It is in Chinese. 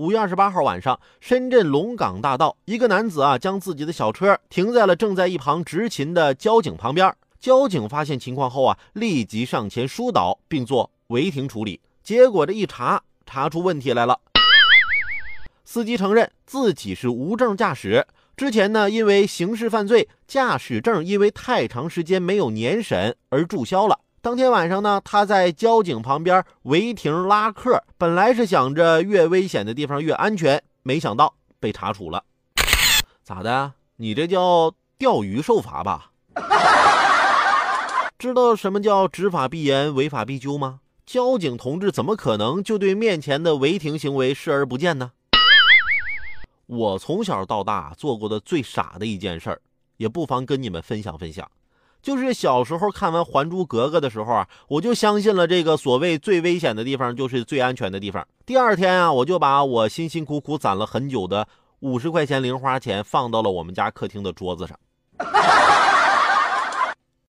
五月二十八号晚上，深圳龙岗大道，一个男子啊，将自己的小车停在了正在一旁执勤的交警旁边。交警发现情况后啊，立即上前疏导，并做违停处理。结果这一查，查出问题来了。司机承认自己是无证驾驶，之前呢，因为刑事犯罪，驾驶证因为太长时间没有年审而注销了。当天晚上呢，他在交警旁边违停拉客，本来是想着越危险的地方越安全，没想到被查处了。咋的？你这叫钓鱼受罚吧？知道什么叫执法必严、违法必究吗？交警同志怎么可能就对面前的违停行为视而不见呢？我从小到大做过的最傻的一件事儿，也不妨跟你们分享分享。就是小时候看完《还珠格格》的时候啊，我就相信了这个所谓最危险的地方就是最安全的地方。第二天啊，我就把我辛辛苦苦攒了很久的五十块钱零花钱放到了我们家客厅的桌子上。